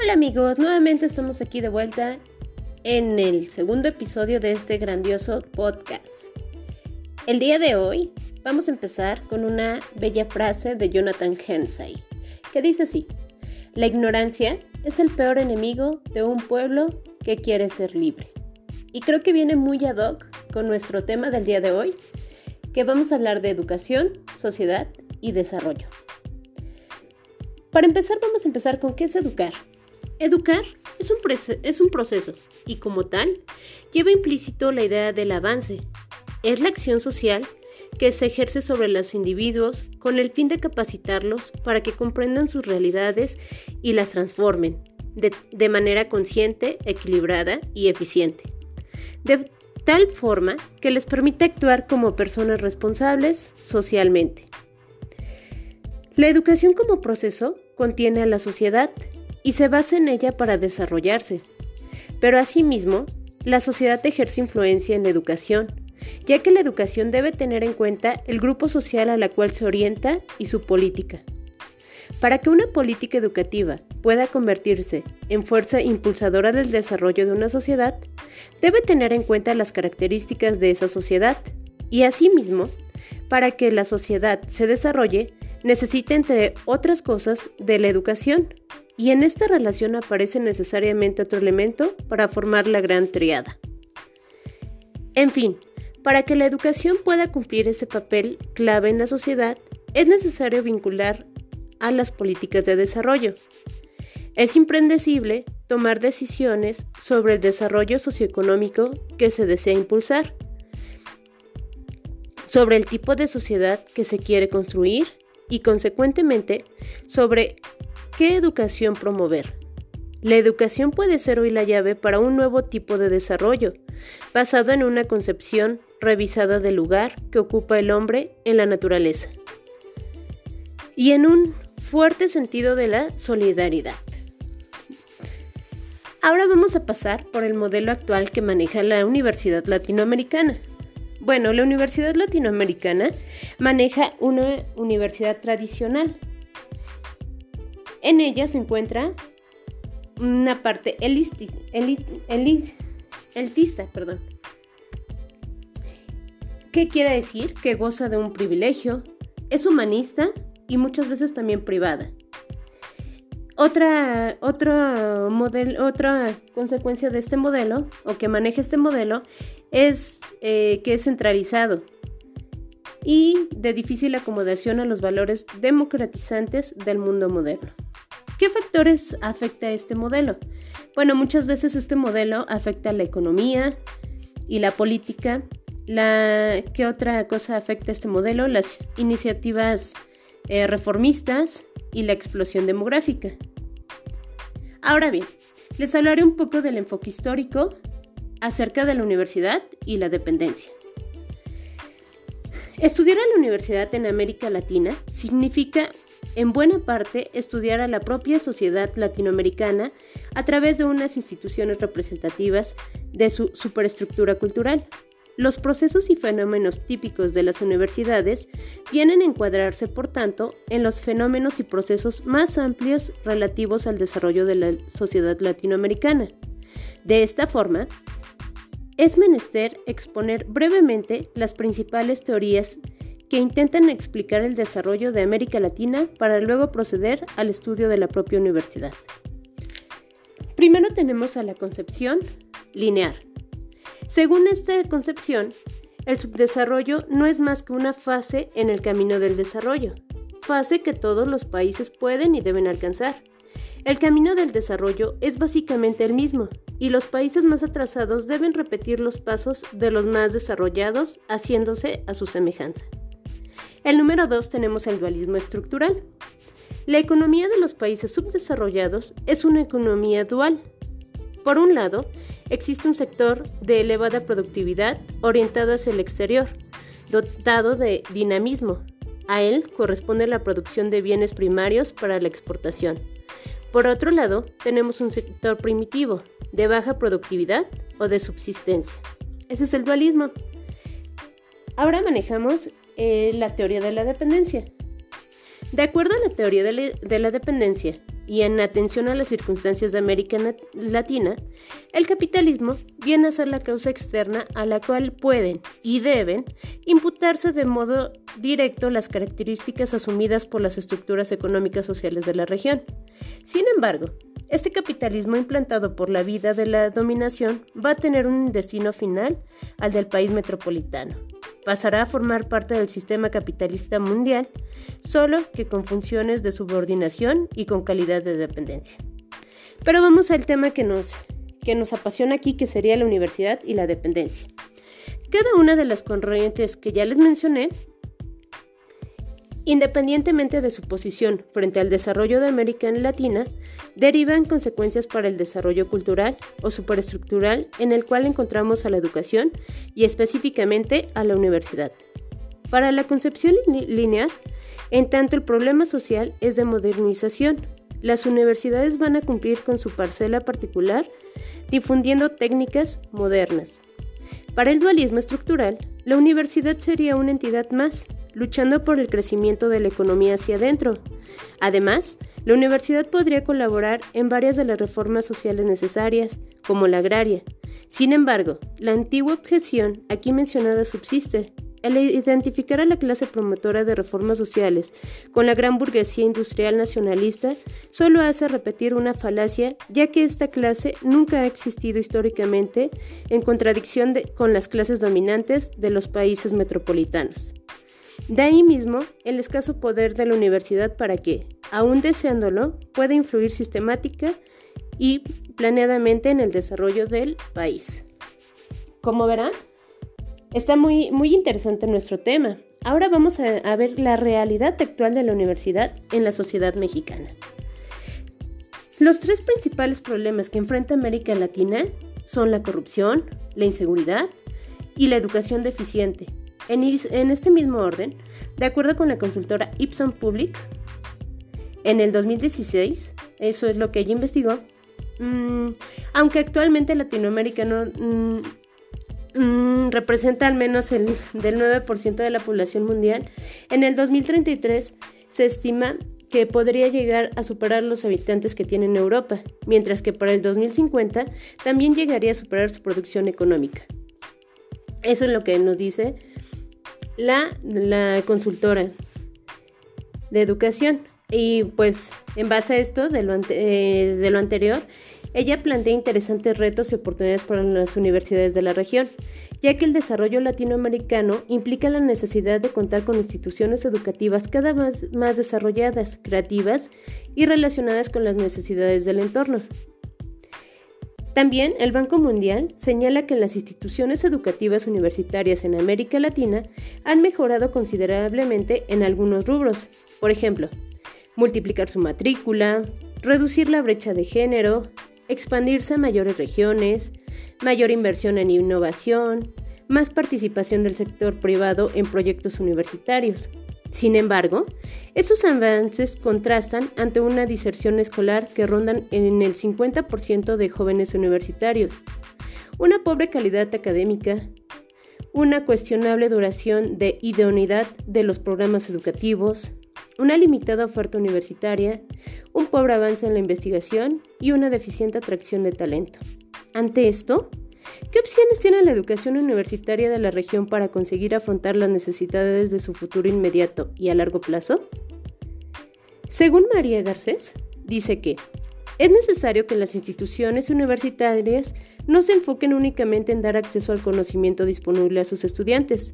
Hola amigos, nuevamente estamos aquí de vuelta en el segundo episodio de este grandioso podcast. El día de hoy vamos a empezar con una bella frase de Jonathan Hensay, que dice así, la ignorancia es el peor enemigo de un pueblo que quiere ser libre. Y creo que viene muy ad hoc con nuestro tema del día de hoy, que vamos a hablar de educación, sociedad y desarrollo. Para empezar, vamos a empezar con qué es educar. Educar es un, es un proceso y como tal lleva implícito la idea del avance. Es la acción social que se ejerce sobre los individuos con el fin de capacitarlos para que comprendan sus realidades y las transformen de, de manera consciente, equilibrada y eficiente. De tal forma que les permite actuar como personas responsables socialmente. La educación como proceso contiene a la sociedad y se basa en ella para desarrollarse. Pero asimismo, la sociedad ejerce influencia en la educación, ya que la educación debe tener en cuenta el grupo social a la cual se orienta y su política. Para que una política educativa pueda convertirse en fuerza impulsadora del desarrollo de una sociedad, debe tener en cuenta las características de esa sociedad y asimismo, para que la sociedad se desarrolle, necesita entre otras cosas de la educación, y en esta relación aparece necesariamente otro elemento para formar la gran triada. En fin, para que la educación pueda cumplir ese papel clave en la sociedad, es necesario vincular a las políticas de desarrollo. Es imprescindible tomar decisiones sobre el desarrollo socioeconómico que se desea impulsar, sobre el tipo de sociedad que se quiere construir y, consecuentemente, sobre ¿Qué educación promover? La educación puede ser hoy la llave para un nuevo tipo de desarrollo, basado en una concepción revisada del lugar que ocupa el hombre en la naturaleza y en un fuerte sentido de la solidaridad. Ahora vamos a pasar por el modelo actual que maneja la Universidad Latinoamericana. Bueno, la Universidad Latinoamericana maneja una universidad tradicional en ella se encuentra una parte elitista, perdón. ¿Qué quiere decir? Que goza de un privilegio, es humanista y muchas veces también privada. Otra, otra, otra consecuencia de este modelo, o que maneja este modelo, es eh, que es centralizado y de difícil acomodación a los valores democratizantes del mundo moderno. ¿Qué factores afecta este modelo? Bueno, muchas veces este modelo afecta la economía y la política. La, ¿Qué otra cosa afecta este modelo? Las iniciativas eh, reformistas y la explosión demográfica. Ahora bien, les hablaré un poco del enfoque histórico acerca de la universidad y la dependencia. Estudiar en la universidad en América Latina significa en buena parte estudiar a la propia sociedad latinoamericana a través de unas instituciones representativas de su superestructura cultural. Los procesos y fenómenos típicos de las universidades vienen a encuadrarse, por tanto, en los fenómenos y procesos más amplios relativos al desarrollo de la sociedad latinoamericana. De esta forma, es menester exponer brevemente las principales teorías que intentan explicar el desarrollo de América Latina para luego proceder al estudio de la propia universidad. Primero tenemos a la concepción lineal. Según esta concepción, el subdesarrollo no es más que una fase en el camino del desarrollo, fase que todos los países pueden y deben alcanzar. El camino del desarrollo es básicamente el mismo, y los países más atrasados deben repetir los pasos de los más desarrollados, haciéndose a su semejanza. El número 2 tenemos el dualismo estructural. La economía de los países subdesarrollados es una economía dual. Por un lado, existe un sector de elevada productividad orientado hacia el exterior, dotado de dinamismo. A él corresponde la producción de bienes primarios para la exportación. Por otro lado, tenemos un sector primitivo, de baja productividad o de subsistencia. Ese es el dualismo. Ahora manejamos eh, la teoría de la dependencia. De acuerdo a la teoría de, la dependencia, y en atención a las circunstancias de América Latina, el capitalismo viene a ser la causa externa a la cual pueden y deben imputarse de modo directo las características asumidas por las estructuras económicas sociales de la región. Sin embargo, este capitalismo implantado por la vida de la dominación va a tener un destino final al del país metropolitano. Pasará a formar parte del sistema capitalista mundial, solo que con funciones de subordinación y con calidad de dependencia. Pero vamos al tema que nos, que nos apasiona aquí, que sería la universidad y la dependencia. Cada una de las corrientes que ya les mencioné Independientemente de su posición frente al desarrollo de América Latina, derivan consecuencias para el desarrollo cultural o superestructural en el cual encontramos a la educación y específicamente a la universidad. Para la concepción lineal, en tanto el problema social es de modernización, las universidades van a cumplir con su parcela particular difundiendo técnicas modernas. Para el dualismo estructural, la universidad sería una entidad más, luchando por el crecimiento de la economía hacia adentro. Además, la universidad podría colaborar en varias de las reformas sociales necesarias, como la agraria. Sin embargo, la antigua objeción aquí mencionada subsiste. El identificar a la clase promotora de reformas sociales con la gran burguesía industrial nacionalista solo hace repetir una falacia, ya que esta clase nunca ha existido históricamente en contradicción con las clases dominantes de los países metropolitanos. De ahí mismo el escaso poder de la universidad para que, aun deseándolo, pueda influir sistemática y planeadamente en el desarrollo del país. Como verán, está muy, muy interesante nuestro tema. Ahora vamos a ver la realidad actual de la universidad en la sociedad mexicana. Los tres principales problemas que enfrenta América Latina son la corrupción, la inseguridad y la educación deficiente, en, este mismo orden, de acuerdo con la consultora Ipson Public, en el 2016, eso es lo que ella investigó, mm, aunque actualmente Latinoamérica no mm, mm, representa al menos el del 9% de la población mundial, en el 2033 se estima que podría llegar a superar los habitantes que tiene Europa, mientras que para el 2050 también llegaría a superar su producción económica. Eso es lo que nos dice la, consultora de educación. Y pues en base a esto, de lo, eh, de lo anterior, ella plantea interesantes retos y oportunidades para las universidades de la región, ya que el desarrollo latinoamericano implica la necesidad de contar con instituciones educativas cada vez más desarrolladas, creativas y relacionadas con las necesidades del entorno. También el Banco Mundial señala que las instituciones educativas universitarias en América Latina han mejorado considerablemente en algunos rubros. Por ejemplo, multiplicar su matrícula, reducir la brecha de género, expandirse a mayores regiones, mayor inversión en innovación, más participación del sector privado en proyectos universitarios. Sin embargo, estos avances contrastan ante una diserción escolar que rondan en el 50% de jóvenes universitarios, una pobre calidad académica, una cuestionable duración de idoneidad de los programas educativos, una limitada oferta universitaria, un pobre avance en la investigación y una deficiente atracción de talento. Ante esto, ¿Qué opciones tiene la educación universitaria de la región para conseguir afrontar las necesidades de su futuro inmediato y a largo plazo? Según María Garcés, dice que es necesario que las instituciones universitarias no se enfoquen únicamente en dar acceso al conocimiento disponible a sus estudiantes,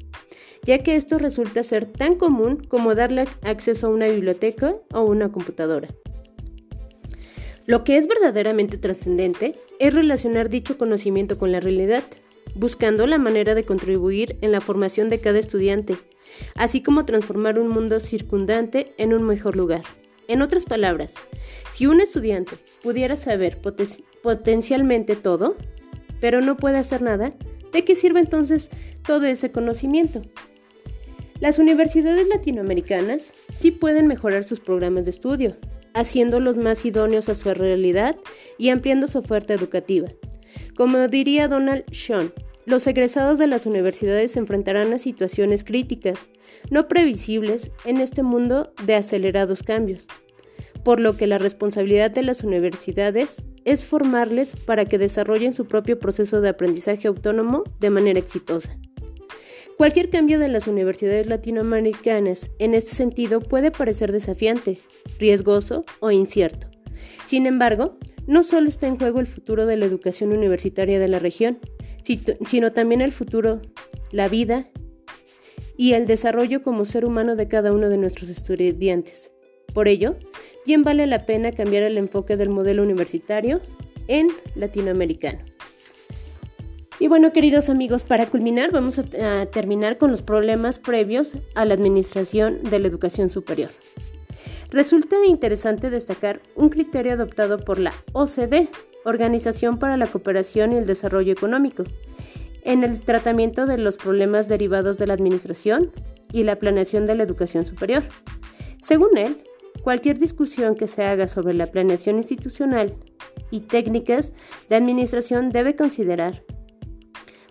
ya que esto resulta ser tan común como darle acceso a una biblioteca o una computadora. Lo que es verdaderamente trascendente es relacionar dicho conocimiento con la realidad, buscando la manera de contribuir en la formación de cada estudiante, así como transformar un mundo circundante en un mejor lugar. En otras palabras, si un estudiante pudiera saber potencialmente todo, pero no puede hacer nada, ¿de qué sirve entonces todo ese conocimiento? Las universidades latinoamericanas sí pueden mejorar sus programas de estudio, haciéndolos más idóneos a su realidad y ampliando su oferta educativa. Como diría Donald Sean, los egresados de las universidades se enfrentarán a situaciones críticas, no previsibles en este mundo de acelerados cambios. por lo que la responsabilidad de las universidades es formarles para que desarrollen su propio proceso de aprendizaje autónomo de manera exitosa. Cualquier cambio de las universidades latinoamericanas en este sentido puede parecer desafiante, riesgoso o incierto. Sin embargo, no solo está en juego el futuro de la educación universitaria de la región, sino también el futuro, la vida y el desarrollo como ser humano de cada uno de nuestros estudiantes. Por ello, bien vale la pena cambiar el enfoque del modelo universitario en latinoamericano. Y bueno, queridos amigos, para culminar vamos a, terminar con los problemas previos a la administración de la educación superior. Resulta interesante destacar un criterio adoptado por la OCDE, Organización para la Cooperación y el Desarrollo Económico, en el tratamiento de los problemas derivados de la administración y la planeación de la educación superior. Según él, cualquier discusión que se haga sobre la planeación institucional y técnicas de administración debe considerar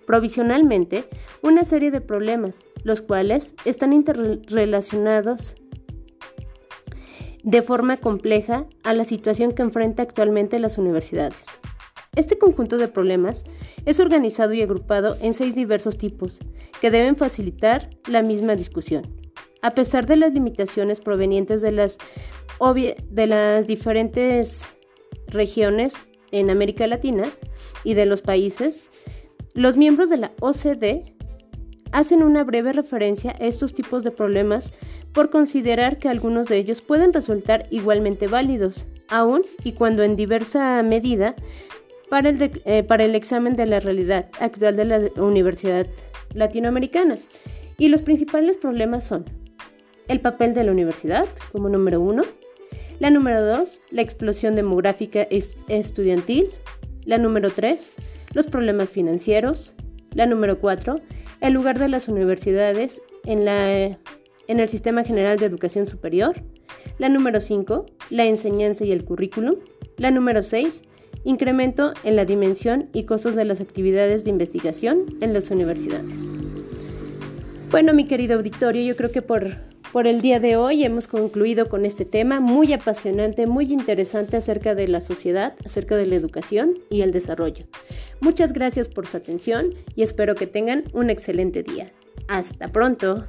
provisionalmente una serie de problemas, los cuales están interrelacionados de forma compleja a la situación que enfrenta actualmente las universidades. Este conjunto de problemas es organizado y agrupado en seis diversos tipos que deben facilitar la misma discusión. A pesar de las limitaciones provenientes de las, de las diferentes regiones en América Latina y de los países, los miembros de la OCDE hacen una breve referencia a estos tipos de problemas por considerar que algunos de ellos pueden resultar igualmente válidos, aun y cuando en diversa medida para el, eh, para el examen de la realidad actual de la Universidad Latinoamericana. Y los principales problemas son el papel de la universidad como número uno, la número dos, la explosión demográfica estudiantil, la número tres, los problemas financieros, la número cuatro, el lugar de las universidades en la en el Sistema General de Educación Superior. La número 5, la enseñanza y el currículum. La número 6, incremento en la dimensión y costos de las actividades de investigación en las universidades. Bueno, mi querido auditorio, yo creo que por, por el día de hoy hemos concluido con este tema muy apasionante, muy interesante acerca de la sociedad, acerca de la educación y el desarrollo. Muchas gracias por su atención y espero que tengan un excelente día. Hasta pronto.